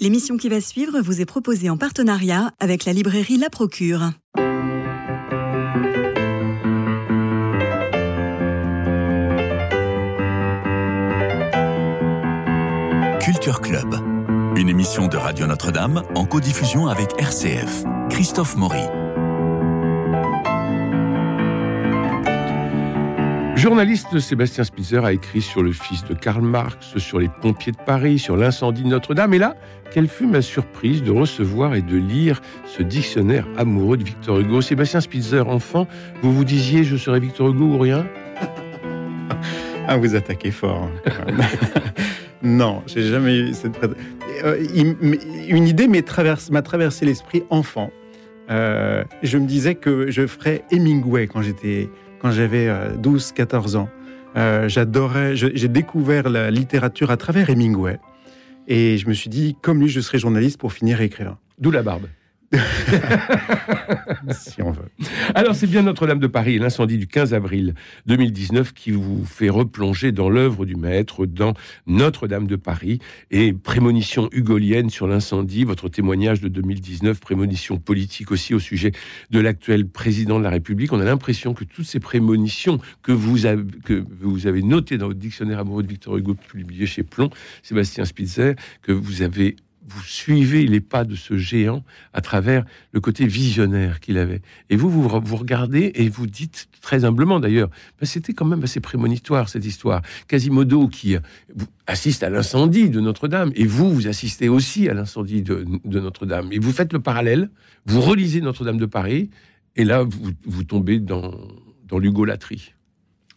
L'émission qui va suivre vous est proposée en partenariat avec la librairie La Procure. Culture Club, une émission de Radio Notre-Dame en codiffusion avec RCF. Christophe Maury. Journaliste, Sébastien Spitzer a écrit sur le fils de Karl Marx, sur les pompiers de Paris, sur l'incendie de Notre-Dame. Et là, quelle fut ma surprise de recevoir et de lire ce dictionnaire amoureux de Victor Hugo. Sébastien Spitzer, enfant, vous vous disiez je serais Victor Hugo ou rien? Ah, vous attaquez fort. Hein. non, j'ai jamais eu cette. Euh, une idée m'a traversé l'esprit enfant. Euh, je me disais que je ferais Hemingway quand j'étais quand j'avais 12-14 euh, ans. Euh, j'adorais, j'ai découvert la littérature à travers Hemingway. Et je me suis dit, comme lui, je serai journaliste pour finir écrivain. D'où la barbe. si on veut. Alors, c'est bien Notre-Dame de Paris et l'incendie du 15 avril 2019 qui vous fait replonger dans l'œuvre du maître, dans Notre-Dame de Paris et prémonition hugolienne sur l'incendie, votre témoignage de 2019, prémonition politique aussi au sujet de l'actuel président de la République. On a l'impression que toutes ces prémonitions que vous avez, que vous avez notées dans votre dictionnaire amoureux de Victor Hugo, publié chez Plomb, Sébastien Spitzer, que vous avez vous suivez les pas de ce géant à travers le côté visionnaire qu'il avait. Et vous, vous, vous regardez et vous dites très humblement d'ailleurs, ben, c'était quand même assez prémonitoire cette histoire. Quasimodo qui assiste à l'incendie de Notre-Dame et vous, vous assistez aussi à l'incendie de, Notre-Dame. Et vous faites le parallèle, vous relisez Notre-Dame de Paris et là, vous, tombez dans, dans l'ugolatrie.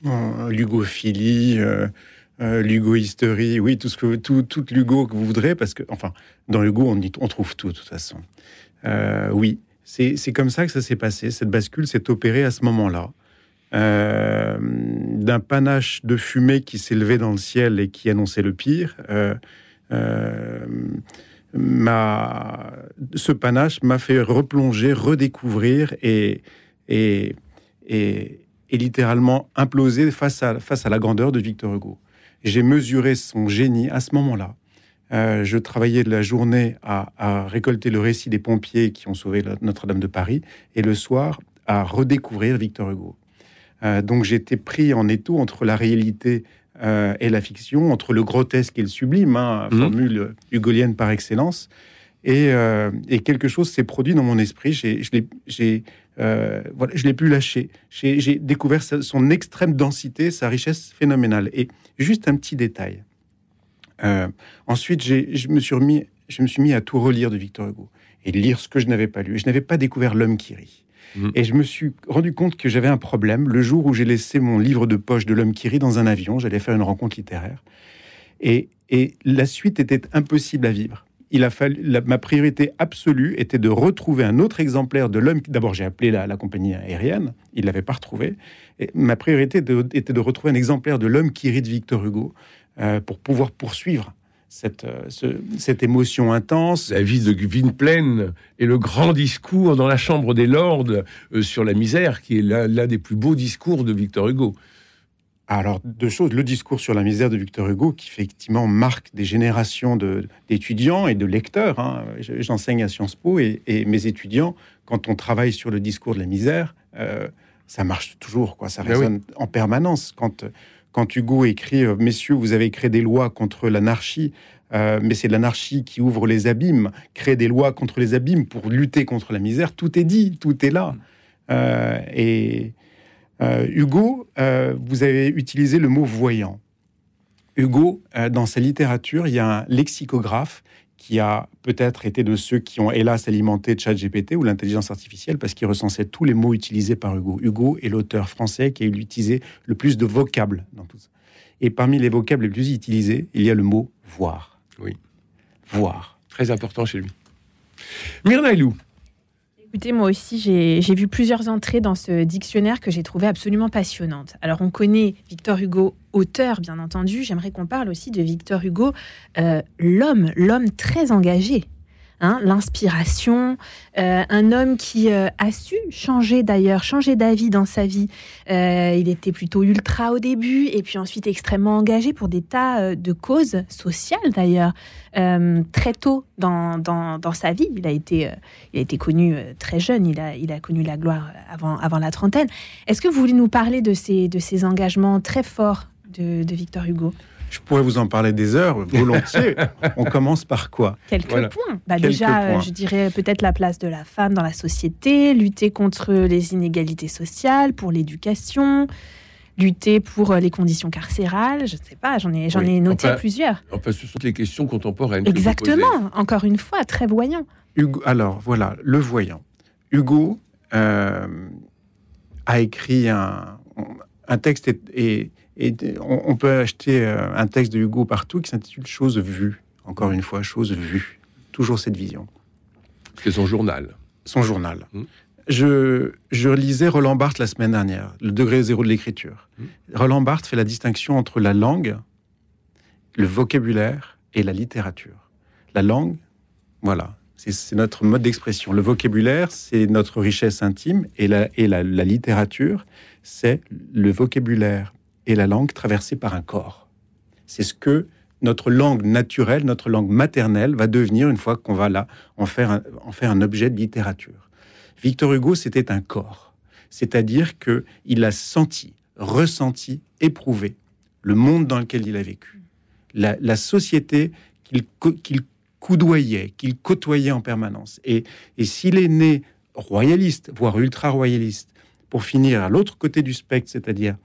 Oh, L'ugophilie. Euh, euh, l'ugoisterie, oui, tout ce que tout, tout l'ugo que vous voudrez, parce que, enfin, dans l'ugo, on, trouve tout, de toute façon. Euh, oui, c'est comme ça que ça s'est passé. Cette bascule s'est opérée à ce moment-là. Euh, d'un panache de fumée qui s'élevait dans le ciel et qui annonçait le pire. Ma, ce panache m'a fait replonger, redécouvrir et, et, et, et, littéralement imploser face à, face à la grandeur de Victor Hugo. J'ai mesuré son génie à ce moment-là. Euh, je travaillais de la journée à, récolter le récit des pompiers qui ont sauvé Notre-Dame de Paris et le soir à redécouvrir Victor Hugo. Euh, donc j'étais pris en étau entre la réalité euh, et la fiction, entre le grotesque et le sublime, hein, mmh. formule hugolienne par excellence. Et, et quelque chose s'est produit dans mon esprit. J'ai, voilà, je l'ai pu lâcher. J'ai découvert son extrême densité, sa richesse phénoménale. Et Juste un petit détail. Euh, ensuite, je me, suis remis, je me suis mis à tout relire de Victor Hugo et lire ce que je n'avais pas lu. Je n'avais pas découvert L'homme qui rit. Mmh. Et je me suis rendu compte que j'avais un problème le jour où j'ai laissé mon livre de poche de L'homme qui rit dans un avion. J'allais faire une rencontre littéraire. Et, et la suite était impossible à vivre il a fallu, ma priorité absolue était de retrouver un autre exemplaire de l'homme. D'abord, j'ai appelé la, compagnie aérienne, il l'avait pas retrouvé. Et ma priorité était de retrouver un exemplaire de l'homme qui rit de Victor Hugo euh, pour pouvoir poursuivre cette, euh, cette émotion intense. La vie de Gwynplaine et le grand discours dans la Chambre des Lords euh, sur la misère, qui est l'un des plus beaux discours de Victor Hugo. Alors, deux choses. Le discours sur la misère de Victor Hugo, qui effectivement marque des générations d'étudiants et de lecteurs. Hein. J'enseigne à Sciences Po et, mes étudiants, quand on travaille sur le discours de la misère, euh, ça marche toujours, quoi. Ça ben résonne en permanence. Quand, quand Hugo écrit euh, Messieurs, vous avez créé des lois contre l'anarchie, euh, mais c'est l'anarchie qui ouvre les abîmes, créer des lois contre les abîmes pour lutter contre la misère, tout est dit, tout est là. et euh, Hugo, euh, vous avez utilisé le mot voyant. Hugo, euh, dans sa littérature, il y a un lexicographe qui a peut-être été de ceux qui ont hélas alimenté ChatGPT ou l'intelligence artificielle parce qu'il recensait tous les mots utilisés par Hugo. Hugo est l'auteur français qui a utilisé le plus de vocables dans tout ça. Et parmi les vocables les plus utilisés, il y a le mot voir. Oui. Voir. Très important chez lui. Myrna Écoutez, moi aussi, j'ai vu plusieurs entrées dans ce dictionnaire que j'ai trouvé absolument passionnantes. Alors, on connaît Victor Hugo, auteur, bien entendu. J'aimerais qu'on parle aussi de Victor Hugo, euh, l'homme, l'homme très engagé. Hein, l'inspiration, euh, un homme qui euh, a su changer d'ailleurs, changer d'avis dans sa vie. Euh, il était plutôt ultra au début et puis ensuite extrêmement engagé pour des tas de causes sociales d'ailleurs. très tôt dans, dans, sa vie, il a été, il a été connu très jeune, il a, il a connu la gloire avant, avant la trentaine. Est-ce que vous voulez nous parler de ces, de ces engagements très forts de Victor Hugo? Je pourrais vous en parler des heures, volontiers. On commence par quoi Quelques points. Bah, déjà, euh, je dirais peut-être la place de la femme dans la société, lutter contre les inégalités sociales, pour l'éducation, lutter pour euh, les conditions carcérales. Je ne sais pas, j'en ai, j'en ai noté plusieurs. Enfin, ce sont les questions contemporaines. Exactement. Encore une fois, très voyant. Hugo, alors voilà, le voyant. Hugo euh, a écrit un, un texte et et on, peut acheter euh, un texte de Hugo partout qui s'intitule Chose vue. Encore une fois, chose vue. Toujours cette vision. C'est son journal. Son journal. Mmh. Je, je, lisais Roland Barthes la semaine dernière, Le degré zéro de l'écriture. Mmh. Roland Barthes fait la distinction entre la langue, le vocabulaire et la littérature. La langue, voilà, c'est notre mode d'expression. Le vocabulaire, c'est notre richesse intime, et la, et la littérature, c'est le vocabulaire et la langue traversée par un corps. C'est ce que notre langue naturelle, notre langue maternelle va devenir une fois qu'on va là en faire un, objet de littérature. Victor Hugo, c'était un corps. C'est-à-dire que il a senti, ressenti, éprouvé le monde dans lequel il a vécu, la, société qu'il coudoyait, qu'il côtoyait en permanence. Et, et s'il est né royaliste, voire ultra-royaliste, pour finir à l'autre côté du spectre, c'est-à-dire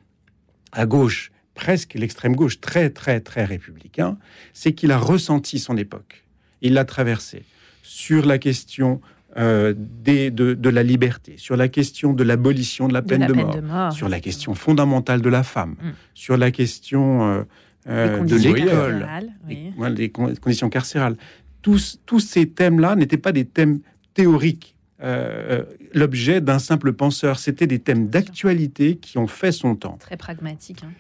à gauche, presque l'extrême gauche, très très très républicain, c'est qu'il a ressenti son époque. Il l'a traversée sur la question euh, des, de, la liberté, sur la question de l'abolition de la peine, de, mort, sur la question fondamentale de la femme, mm. sur la question euh, euh, de l'école, des conditions carcérales. Tous, tous ces thèmes-là n'étaient pas des thèmes théoriques euh, l'objet d'un simple penseur. C'était des thèmes d'actualité qui ont fait son temps. Très pragmatique. Hein.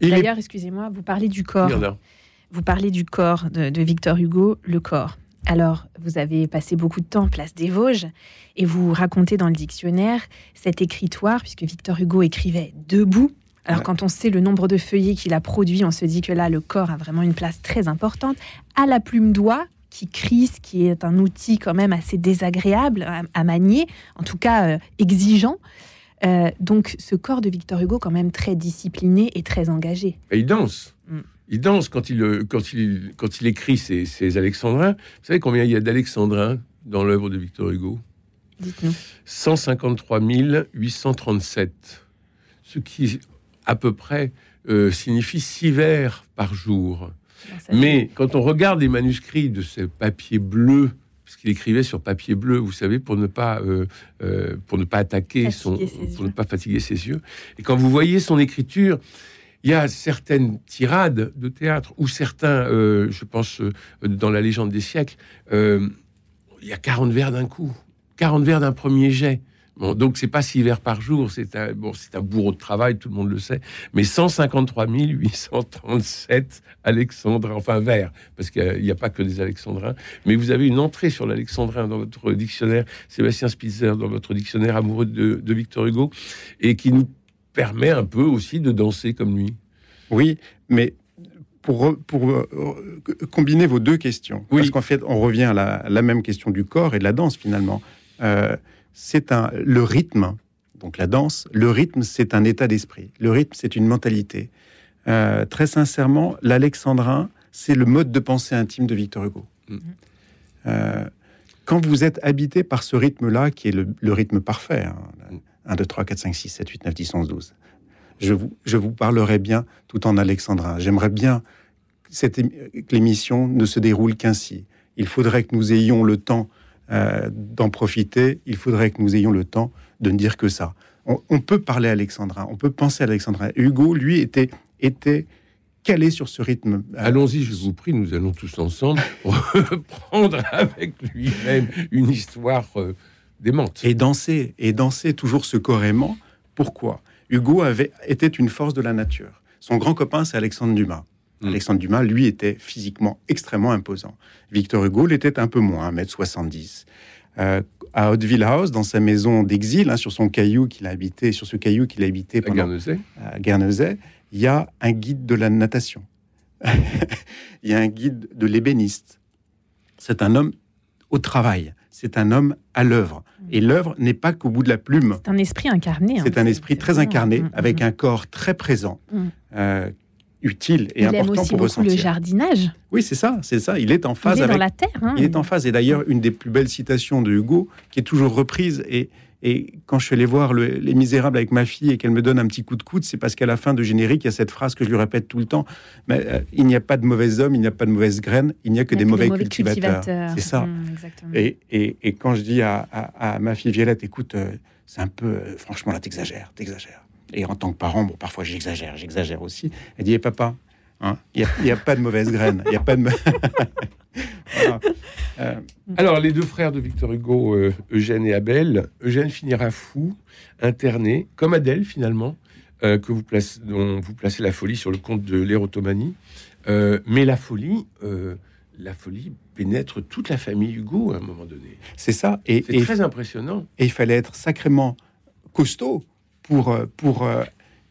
D'ailleurs, excusez-moi, vous parlez du corps. Vous parlez du corps de, Victor Hugo, le corps. Alors, vous avez passé beaucoup de temps place des Vosges et vous racontez dans le dictionnaire cet écritoire, puisque Victor Hugo écrivait debout. Alors, quand on sait le nombre de feuillets qu'il a produits, on se dit que là, le corps a vraiment une place très importante. À la plume d'oie, qui crise, qui est un outil quand même assez désagréable à, manier, en tout cas euh, exigeant. Euh, donc ce corps de Victor Hugo quand même très discipliné et très engagé. Et il danse. Mm. Il danse quand il, euh, quand il, quand il écrit ses, alexandrins. Vous savez combien il y a d'alexandrins dans l'œuvre de Victor Hugo? Dites-nous. 153 837. Ce qui, à peu près, signifie six vers par jour. Mais quand on regarde les manuscrits de ce papier bleu, parce qu'il écrivait sur papier bleu, vous savez, pour ne pas, euh, euh, pour ne pas attaquer son, pour ne pas fatiguer ses yeux. Et quand vous voyez son écriture, il y a certaines tirades de théâtre ou certains, euh, je pense, dans la légende des siècles, il y a 40 vers d'un coup, 40 vers d'un premier jet. Bon, donc c'est pas six vers par jour, c'est un, bon, c'est un bourreau de travail, tout le monde le sait, mais 153 837 alexandrins, enfin vers, parce qu'il n'y a, pas que des alexandrins, mais vous avez une entrée sur l'alexandrin dans votre dictionnaire, Sébastien Spitzer dans votre dictionnaire amoureux de, Victor Hugo, et qui nous permet un peu aussi de danser comme lui. Oui, mais pour, pour euh, combiner vos deux questions, parce qu'en fait, on revient à la, même question du corps et de la danse finalement. Euh, c'est un le rythme. Donc la danse, le rythme, c'est un état d'esprit. Le rythme, c'est une mentalité. Euh, très sincèrement, l'alexandrin, c'est le mode de pensée intime de Victor Hugo. Mm. Euh, quand vous êtes habité par ce rythme-là, qui est le, rythme parfait, 1, 2, 3, 4, 5, 6, 7, 8, 9, 10, 11, 12, je vous, je vous parlerai bien tout en alexandrin. J'aimerais bien que l'émission ne se déroule qu'ainsi. Il faudrait que nous ayons le temps euh, d'en profiter, il faudrait que nous ayons le temps de ne dire que ça. On, peut parler alexandrin, on peut penser à alexandrin. Hugo, lui, était, était calé sur ce rythme. Allons-y, je vous prie, nous allons tous ensemble reprendre avec lui-même une histoire euh, démente. Et danser, et danser toujours ce corément. Pourquoi? Hugo avait, était une force de la nature. Son grand copain, c'est Alexandre Dumas. Hmm. Alexandre Dumas, lui, était physiquement extrêmement imposant. Victor Hugo l'était un peu moins, 1m70. Euh, à Hauteville House, dans sa maison d'exil, hein, sur son caillou qu'il a habité, sur ce caillou qu'il a habité pendant, à Guernesey, il y a un guide de la natation. il y a un guide de l'ébéniste. C'est un homme au travail. C'est un homme à l'œuvre. Mm. Et l'œuvre n'est pas qu'au bout de la plume. C'est un esprit incarné. C'est un esprit très incarné, mm, avec mm. un corps très présent, euh, utile et important pour ressentir. le jardinage. Oui, c'est ça, c'est ça. Il est en phase il est avec. Dans la terre. Hein. il est en phase. Et d'ailleurs, une des plus belles citations de Hugo, qui est toujours reprise et et quand je suis allé voir Les Misérables avec ma fille et qu'elle me donne un petit coup de coude, c'est parce qu'à la fin de générique, il y a cette phrase que je lui répète tout le temps mais, euh, Il n'y a pas de mauvais hommes, il n'y a pas de mauvaises graines, il n'y a que, des, mauvais cultivateurs. C'est ça. Mmh, et, et, quand je dis à, ma fille Violette Écoute, euh, c'est un peu. Euh, franchement, là, t'exagères, t'exagères. Et en tant que parent, bon, parfois j'exagère, j'exagère aussi. Elle dit eh, Papa, hein, il n'y a, a, pas de mauvaises graines, il n'y a pas de. Euh, alors, les deux frères de Victor Hugo, euh, Eugène et Abel, Eugène finira fou, interné, comme Adèle finalement, euh, que vous placez, dont vous placez la folie sur le compte de l'érotomanie. mais la folie, la folie pénètre toute la famille Hugo à un moment donné. C'est ça. Et c'est très impressionnant. Et il fallait être sacrément costaud pour, pour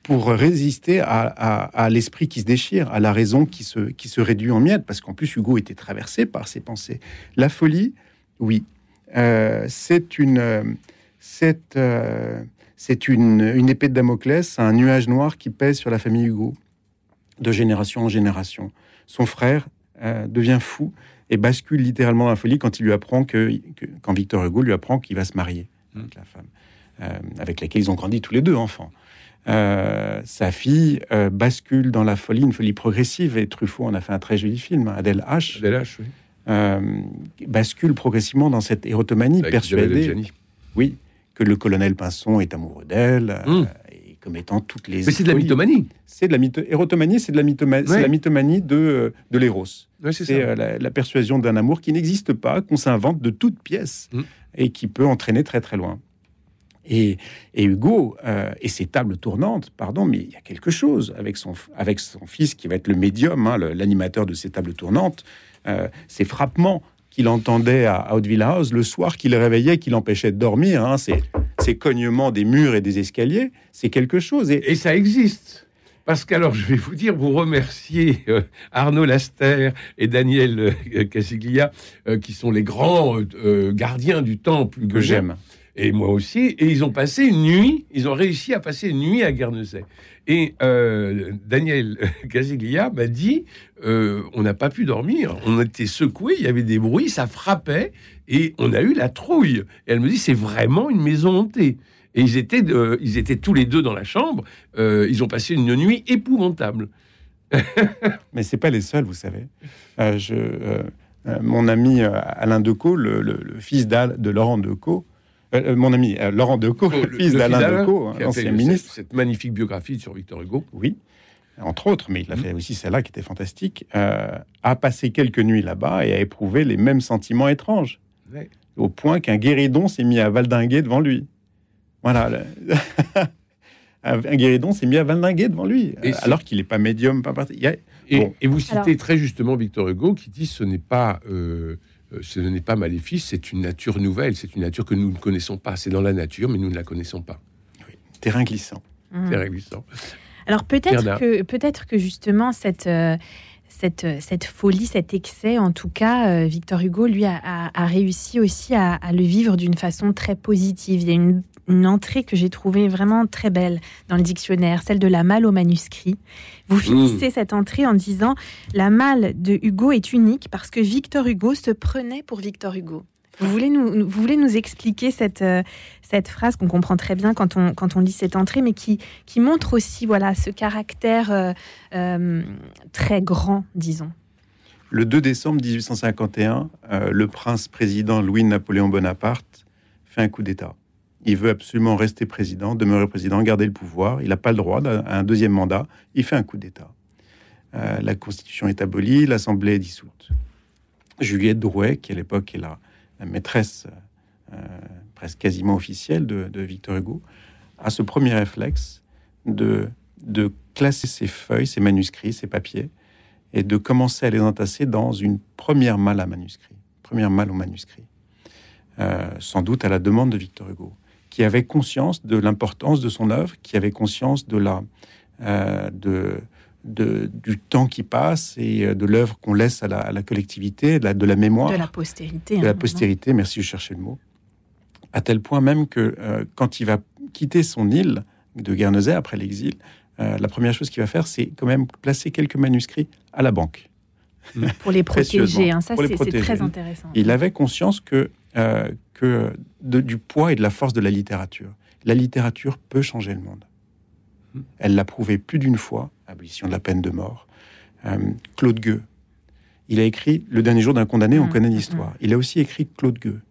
pour résister à, l'esprit qui se déchire, à la raison qui se, qui se réduit en miettes, parce qu'en plus Hugo était traversé par ses pensées. La folie, oui, euh, c'est une, c'est, euh, c'est une, une, épée de Damoclès, un nuage noir qui pèse sur la famille Hugo, de génération en génération. Son frère euh, devient fou et bascule littéralement dans la folie quand il lui apprend que, quand Victor Hugo lui apprend qu'il va se marier avec la femme, avec laquelle ils ont grandi tous les deux enfants. Euh, sa fille euh, bascule dans la folie, une folie progressive. Et Truffaut en a fait un très joli film, Adèle H. Adèle H, oui. Euh, bascule progressivement dans cette érotomanie, persuadée, oui, que le colonel Pinson est amoureux d'elle, hmm. et comme étant toutes les. Mais c'est de la mythomanie. C'est de la mytho... érotomanie, c'est de la mythomanie, la mythomanie de, de l'éros. c'est la, persuasion d'un amour qui n'existe pas, qu'on s'invente de toutes pièces hmm. et qui peut entraîner très très loin. Et, Hugo euh, et ses tables tournantes, pardon, mais il y a quelque chose avec son, avec son fils qui va être le médium, hein, l'animateur de ces tables tournantes. Euh, ces frappements qu'il entendait à Hauteville House le soir, qu'il réveillait, qu'il empêchait de dormir, hein, ces, ces, cognements des murs et des escaliers, c'est quelque chose. Et, ça existe. Parce qu'alors, je vais vous dire, vous remercier euh, Arnaud Laster et Daniel Casiglia, qui sont les grands gardiens du temple que j'aime et moi aussi. Et ils ont passé une nuit, ils ont réussi à passer une nuit à Guernesey. Et euh, Daniel Casiglia m'a dit euh, on n'a pas pu dormir, on était secoués, il y avait des bruits, ça frappait, et on a eu la trouille. Et elle me dit c'est vraiment une maison hantée. Et ils étaient, ils étaient tous les deux dans la chambre. Euh, ils ont passé une nuit épouvantable. Mais c'est pas les seuls, vous savez. je, mon ami Alain Decaux, le, le fils de Laurent Decaux, euh, euh, mon ami euh, Laurent Decaux, le, fils d'Alain Decaux, ancien ministre. Cette, magnifique biographie sur Victor Hugo. Oui, entre autres, mais il a mm. fait aussi celle-là qui était fantastique, a passé quelques nuits là-bas et a éprouvé les mêmes sentiments étranges. Au point qu'un guéridon s'est mis à valdinguer devant lui. Voilà. un guéridon s'est mis à valdinguer devant lui, alors qu'il n'est pas médium, pas parti. Et, et, vous citez très justement Victor Hugo qui dit ce n'est pas euh, ce n'est pas maléfice, c'est une nature nouvelle, c'est une nature que nous ne connaissons pas. C'est dans la nature, mais nous ne la connaissons pas. Terrain glissant. Mmh. Terrain glissant. Alors peut-être que, peut-être que justement cette, euh, cette, cette, folie, cet excès, en tout cas, euh, Victor Hugo, lui, a, réussi aussi à, à le vivre d'une façon très positive. Il y a une une entrée que j'ai trouvée vraiment très belle dans le dictionnaire, celle de la malle au manuscrit. Vous mmh. finissez cette entrée en disant La malle de Hugo est unique parce que Victor Hugo se prenait pour Victor Hugo. Vous voulez nous, vous voulez nous expliquer cette, euh, cette phrase qu'on comprend très bien quand on, quand on lit cette entrée, mais qui, qui montre aussi voilà, ce caractère euh, euh, très grand, disons. Le 2 décembre 1851, le prince président Louis-Napoléon Bonaparte fait un coup d'État. Il veut absolument rester président, demeurer président, garder le pouvoir. Il n'a pas le droit à un deuxième mandat. Il fait un coup d'État. Euh, la Constitution est abolie, l'Assemblée est dissoute. Juliette Drouet, qui à l'époque est la, maîtresse euh, presque quasiment officielle de, Victor Hugo, a ce premier réflexe de, classer ses feuilles, ses manuscrits, ses papiers, et de commencer à les entasser dans une première malle à manuscrit, première malle au manuscrit, euh, sans doute à la demande de Victor Hugo, qui avait conscience de l'importance de son œuvre, qui avait conscience de la, euh, de, de, du temps qui passe et euh, de l'œuvre qu'on laisse à la, collectivité, de la, de la, mémoire. De la postérité. De la hein, postérité, merci, je cherchais le mot. À tel point même que quand il va quitter son île de Guernesey après l'exil, euh, la première chose qu'il va faire, c'est quand même placer quelques manuscrits à la banque. Pour les protéger, hein. ça c'est très intéressant. Il avait conscience que, euh, du poids et de la force de la littérature. La littérature peut changer le monde. Hmm. Elle l'a prouvé plus d'une fois, abolition de la peine de mort. Euh, Claude Gueux, il a écrit Le dernier jour d'un condamné, on hmm. connaît l'histoire. Il a aussi écrit Claude Gueux.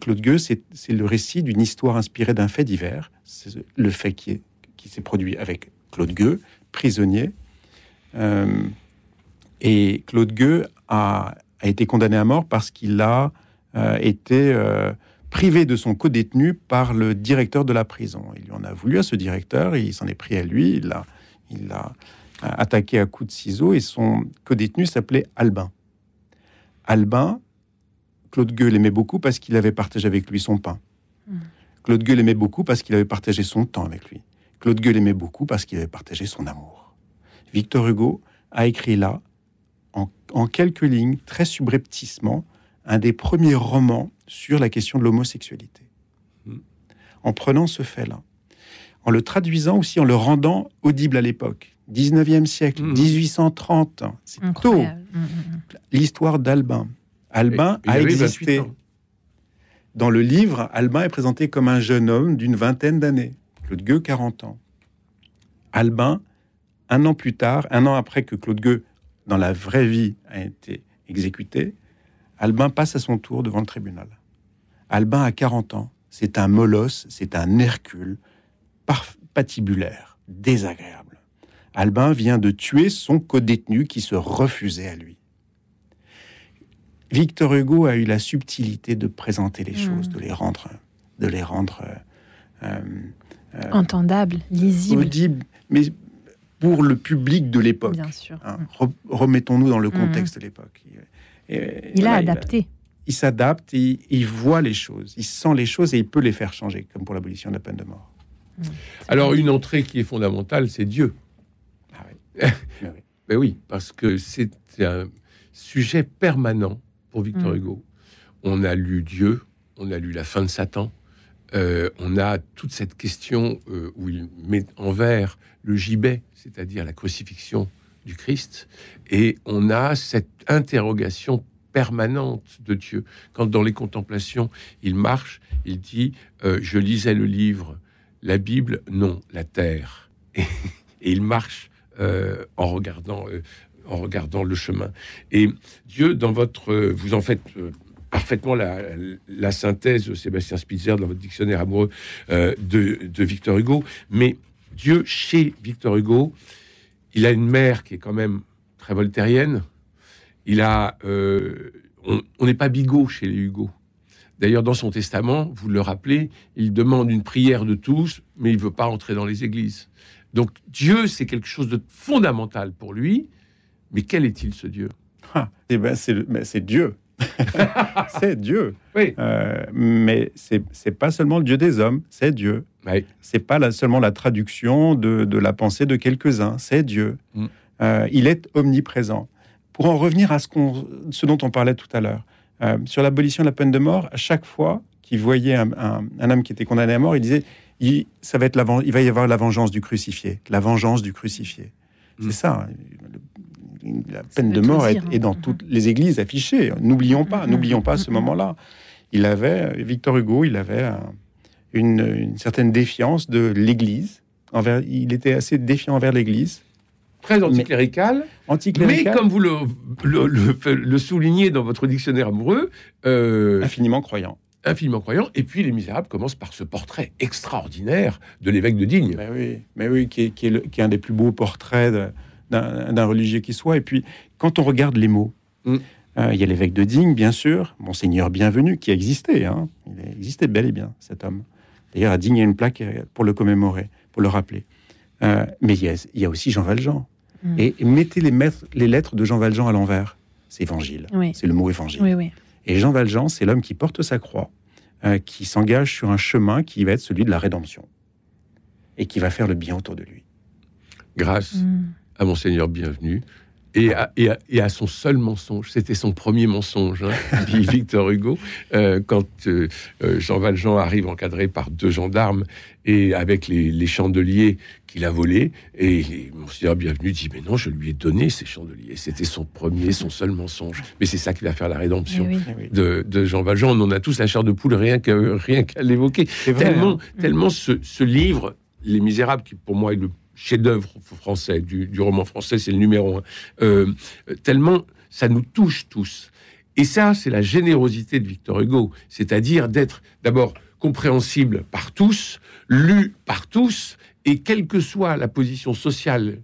Claude Gueux, c'est le récit d'une histoire inspirée d'un fait divers, c'est le fait qui est qui s'est produit avec Claude Gueux, prisonnier. Euh, et Claude Gueux a, été condamné à mort parce qu'il a euh, été euh, privé de son co-détenu par le directeur de la prison. Il en a voulu à ce directeur, il s'en est pris à lui, il l'a il a attaqué à coups de ciseaux et son co-détenu s'appelait Albin. Albin, Claude Gueux l'aimait beaucoup parce qu'il avait partagé avec lui son pain. Hmm. Claude Gueux l'aimait beaucoup parce qu'il avait partagé son temps avec lui. Claude Gueux l'aimait beaucoup parce qu'il avait partagé son amour. Victor Hugo a écrit là, en, quelques lignes, très subrepticement, un des premiers romans sur la question de l'homosexualité. Hmm. En prenant ce fait-là, en le traduisant aussi, en le rendant audible à l'époque. 19e siècle, 1830, hmm. c'est tôt. Hmm, L'histoire d'Albin. Albin a existé. Dans le livre, Albin est présenté comme un jeune homme d'une vingtaine d'années. Claude Gueux, 40 ans. Albin, un an plus tard, un an après que Claude Gueux, dans la vraie vie, a été exécuté, Albin passe à son tour devant le tribunal. Albin a 40 ans, c'est un molosse, c'est un Hercule, patibulaire, désagréable. Albin vient de tuer son codétenu qui se refusait à lui. Victor Hugo a eu la subtilité de présenter les hmm. choses, de les rendre, de les rendre euh, euh, euh, Entendable, lisible. Audible, mais pour le public de l'époque. Bien sûr. Hein, remettons-nous dans le mm. contexte de l'époque. Il a adapté. Il, s'adapte, il, il, voit les choses, il sent les choses et il peut les faire changer, comme pour l'abolition de la peine de mort. Mm. Alors, une entrée qui est fondamentale, c'est Dieu. Ah oui. oui. Ben oui, parce que c'est un sujet permanent pour Victor mm. Hugo. On a lu Dieu, on a lu la fin de Satan, euh, on a toute cette question euh, où il met en vert le gibet, c'est-à-dire la crucifixion Christ, et on a cette interrogation permanente de Dieu. Quand dans les contemplations, il marche, il dit euh, Je lisais le livre, la Bible, non, la terre. Et, il marche en regardant en regardant le chemin. Et Dieu, dans votre, vous en faites parfaitement la, synthèse Sébastien Spitzer dans votre dictionnaire amoureux euh, de, Victor Hugo. Mais Dieu, chez Victor Hugo, il a une mère qui est quand même très voltairienne. Il a, euh, on n'est pas bigot chez les Hugo. D'ailleurs, dans son testament, vous le rappelez, il demande une prière de tous, mais il ne veut pas entrer dans les églises. Donc Dieu, c'est quelque chose de fondamental pour lui. Mais quel est-il ce Dieu? Ah, Eh ben, c'est Dieu. c'est Dieu. Oui. Euh, mais c'est n'est pas seulement le Dieu des hommes, c'est Dieu. Oui. C'est pas la, seulement la traduction de, de la pensée de quelques-uns, c'est Dieu. Mm. Euh, il est omniprésent. Pour en revenir à ce, ce dont on parlait tout à l'heure, euh, sur l'abolition de la peine de mort, à chaque fois qu'il voyait un, un, homme qui était condamné à mort, il disait il, ça va être il va y avoir la vengeance du crucifié, la vengeance du crucifié. C'est mm. ça. Hein la peine de mort est, dans mm-hmm. toutes les églises affichées. N'oublions pas, mm-hmm. n'oublions pas ce moment-là. Il avait, Victor Hugo, il avait une, certaine défiance de l'Église. Envers, il était assez défiant envers l'Église. Très anticlérical, mais comme vous le, le, soulignez dans votre dictionnaire amoureux, euh, infiniment croyant infiniment croyant. Et puis Les Misérables commence par ce portrait extraordinaire de l'évêque de Digne. Mais oui, mais oui qui, est, qui, est un des plus beaux portraits de, d'un religieux qui soit. Et puis, quand on regarde les mots, mm. euh, il y a l'évêque de Digne, bien sûr, Monseigneur Bienvenu, qui a existé. Hein. Il existait bel et bien, cet homme. D'ailleurs, à Digne, il y a une plaque pour le commémorer, pour le rappeler. Euh, mais il y, a, aussi Jean Valjean. Mm. Et, mettez les, les, lettres de Jean Valjean à l'envers. C'est évangile. C'est le mot évangile. Et Jean Valjean, c'est l'homme qui porte sa croix, euh, qui s'engage sur un chemin qui va être celui de la rédemption et qui va faire le bien autour de lui. Grâce mm. à mon Seigneur bienvenu, et à, son seul mensonge. C'était son premier mensonge, hein, dit Victor Hugo, euh, quand euh, euh, Jean Valjean arrive encadré par deux gendarmes et avec les, chandeliers qu'il a volés. Et Monseigneur Bienvenu dit Mais non, je lui ai donné ces chandeliers. C'était son premier, son seul mensonge. Mais c'est ça qui va faire la rédemption eh eh de, Jean Valjean. On en a tous la chair de poule rien qu'à rien qu'à l'évoquer. Tellement, hein. tellement ce, ce livre, Les Misérables, qui pour moi est le chef-d'œuvre français, du, roman français, c'est le numéro un. Euh, tellement ça nous touche tous. Et ça, c'est la générosité de Victor Hugo, c'est-à-dire d'être d'abord compréhensible par tous, lu par tous, et quelle que soit la position sociale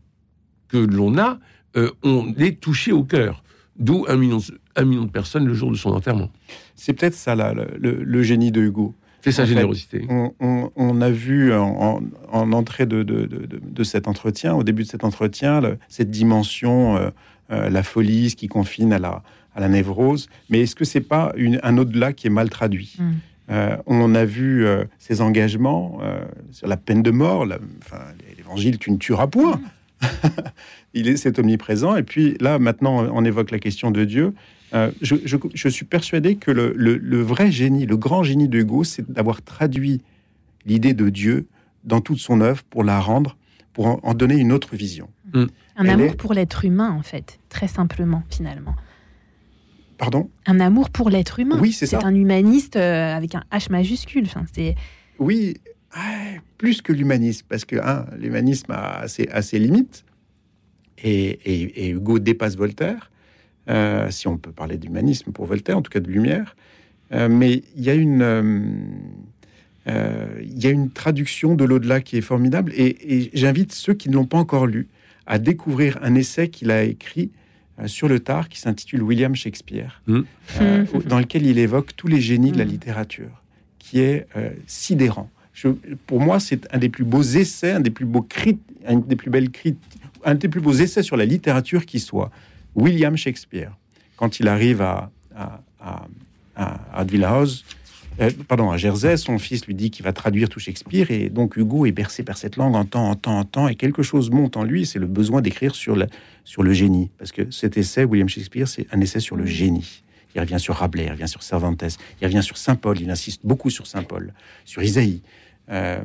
que l'on a, euh, on est touché au cœur. D'où un million, un million de personnes le jour de son enterrement. C'est peut-être ça, le, génie de Hugo. C'est sa générosité. on, a vu en, entrée de, cet entretien, au début de cet entretien, cette dimension, euh, euh, la folie, ce qui confine à la, à la névrose. Mais est-ce que c'est pas un au-delà qui est mal traduit mm. euh, On a vu ses engagements sur la peine de mort. L'évangile, tu ne tueras point. Mm. Il est, c'est omniprésent. Et puis là, maintenant, on évoque la question de Dieu. Euh, je, suis persuadé que le, vrai génie, le grand génie de Hugo, c'est d'avoir traduit l'idée de Dieu dans toute son œuvre pour la rendre, pour en, donner une autre vision. Mm. Un amour pour l'être humain, en fait, très simplement, finalement. Pardon? Un amour pour l'être humain. Oui, c'est ça. C'est un humaniste euh, avec un H majuscule. Enfin, c'est. Oui, plus que l'humanisme, parce que l'humanisme a ses, limites, et, Hugo dépasse Voltaire. Euh, si on peut parler d'humanisme pour Voltaire, en tout cas de lumière. Euh, mais il y a une, euh, il y a une traduction de l'au-delà qui est formidable. Et, j'invite ceux qui ne l'ont pas encore lu à découvrir un essai qu'il a écrit sur le tard qui s'intitule William Shakespeare, mmh. dans lequel il évoque tous les génies de la mmh. littérature, qui est sidérant. pour moi, c'est un des plus beaux essais, un des plus beaux crit, un des plus belles crit, un des plus beaux essais sur la littérature qui soit. William Shakespeare, quand il arrive à, à, à, euh, pardon, à Jersey, son fils lui dit qu'il va traduire tout Shakespeare, et donc Hugo est bercé par cette langue en temps, en temps, en temps, et quelque chose monte en lui, c'est le besoin d'écrire sur, sur le génie, parce que cet essai, William Shakespeare, c'est un essai sur le génie. Il revient sur Rabelais, il revient sur Cervantes, il revient sur Saint Paul, il insiste beaucoup sur Saint Paul, sur Isaïe, euh,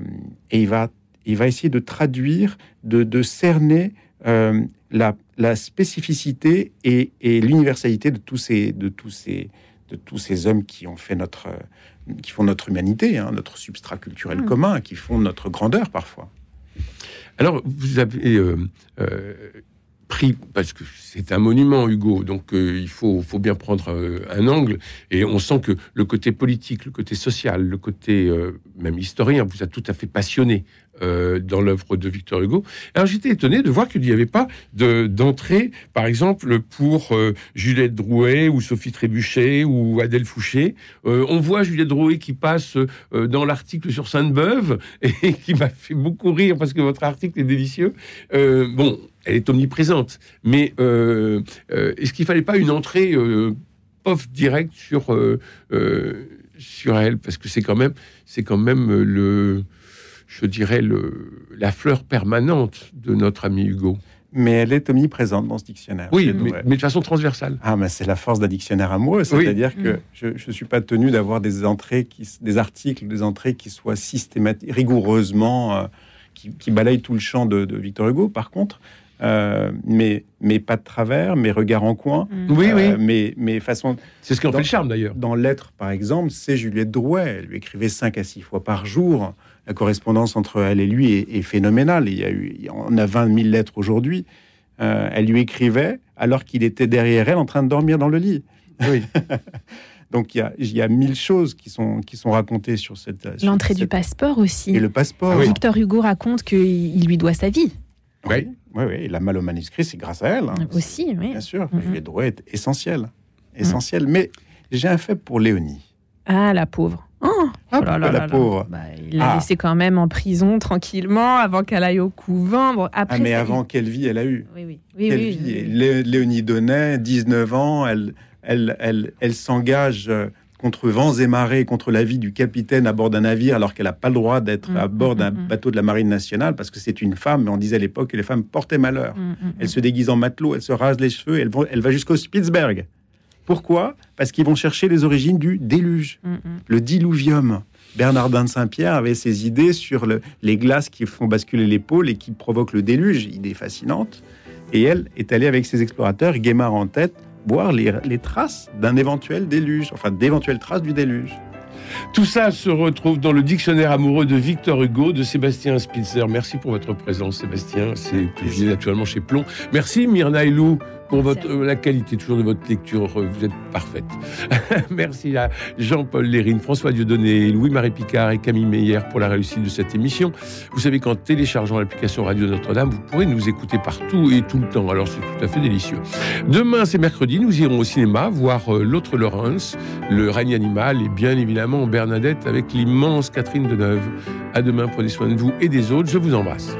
et il va, il va essayer de traduire, de, de cerner euh, la, spécificité et, l'universalité de tous ces, de tous ces, de tous ces hommes qui ont fait notre, qui font notre humanité, hein, notre substrat culturel mmh. commun, qui font notre grandeur parfois. Alors, vous avez euh, euh, pris, parce que c'est un monument, Hugo, donc il faut, faut, bien prendre un angle, et on sent que le côté politique, le côté social, le côté même historien vous a tout à fait passionné euh, dans l'œuvre de Victor Hugo. Alors j'étais étonné de voir qu'il n'y avait pas d'entrée, par exemple, pour euh, Juliette Drouet ou Sophie Trébuchet ou Adèle Fouché. Euh, on voit Juliette Drouet qui passe dans l'article sur Sainte-Beuve et qui m'a fait beaucoup rire parce que votre article est délicieux. bon, elle est omniprésente, mais est-ce qu'il fallait pas une entrée pof direct sur sur elle? Parce que c'est quand même c'est quand même le je dirais, le, la fleur permanente de notre ami Hugo. Mais elle est omniprésente dans ce dictionnaire. Oui, mais, de façon transversale. Ah, mais c'est la force d'un dictionnaire amoureux. C'est-à-dire que mm. je ne suis pas tenu d'avoir des entrées, qui, des articles, des entrées qui soient systématiques, rigoureusement, euh, qui, qui, balayent tout le champ de, Victor Hugo. Par contre, euh, mais, mais pas de travers, mes regards en coin. Mm. Oui, oui. Euh, mais, mais façon. C'est ce qui en fait le charme d'ailleurs. Dans Lettres, par exemple, c'est Juliette Drouet. Elle lui écrivait 5 à 6 fois par jour la correspondance entre elle et lui est, phénoménale. Il y a eu, on a 20 000 lettres aujourd'hui. Euh, elle lui écrivait alors qu'il était derrière elle en train de dormir dans le lit. Oui. Donc il y, a, il y a mille choses qui sont, qui sont racontées sur cette... L'entrée du passeport aussi. Et le passeport. Victor Hugo raconte qu'il lui doit sa vie. Oui, oui, oui. La mal au manuscrit, c'est grâce à elle. Hein. Aussi, oui. Bien sûr. Mm -hmm. Les droits est essentiel. Essentiel. Mais j'ai un fait pour Léonie. Ah, la pauvre. Oh, ah, la pauvre. Bah, il l'a ah. laissé quand même en prison tranquillement avant qu'elle aille au couvent. après, ah, mais avant, quelle vie elle a eue Oui, oui. oui, vie. Léonie Donnet, 19 ans, elle, elle, elle, elle s'engage euh, contre vents et marées, contre la vie du capitaine à bord d'un navire, alors qu'elle n'a pas le droit d'être à mm, bord mm, d'un mm, bateau de la marine nationale, parce que c'est une femme, mais on disait à l'époque que les femmes portaient malheur. Elle se déguise en matelot, elle se rase les cheveux, elle, elle va jusqu'au Spitzberg. Pourquoi? Parce qu'ils vont chercher les origines du déluge, le diluvium. Bernardin de Saint-Pierre avait ses idées sur les glaces qui font basculer les pôles et qui provoquent le déluge, idée fascinante. Et elle est allée avec ses explorateurs, Guémard en tête, voir les, traces d'un éventuel déluge, enfin d'éventuelles traces du déluge. Tout ça se retrouve dans le dictionnaire amoureux de Victor Hugo, de Sébastien Spitzer. Merci pour votre présence, Sébastien. C'est actuellement chez Plomb. Merci, Myrna Lou pour votre, euh, la qualité toujours de votre lecture. Euh, vous êtes parfaite. Merci à Jean-Paul Lérine, François Dieudonné, Louis-Marie Picard et Camille Meyer pour la réussite de cette émission. Vous savez qu'en téléchargeant l'application Radio Notre-Dame, vous pourrez nous écouter partout et tout le temps. Alors c'est tout à fait délicieux. Demain, c'est mercredi, nous irons au cinéma voir euh, L'autre Laurence, Le règne animal et bien évidemment Bernadette avec l'immense Catherine Deneuve. À demain, prenez soin de vous et des autres. Je vous embrasse.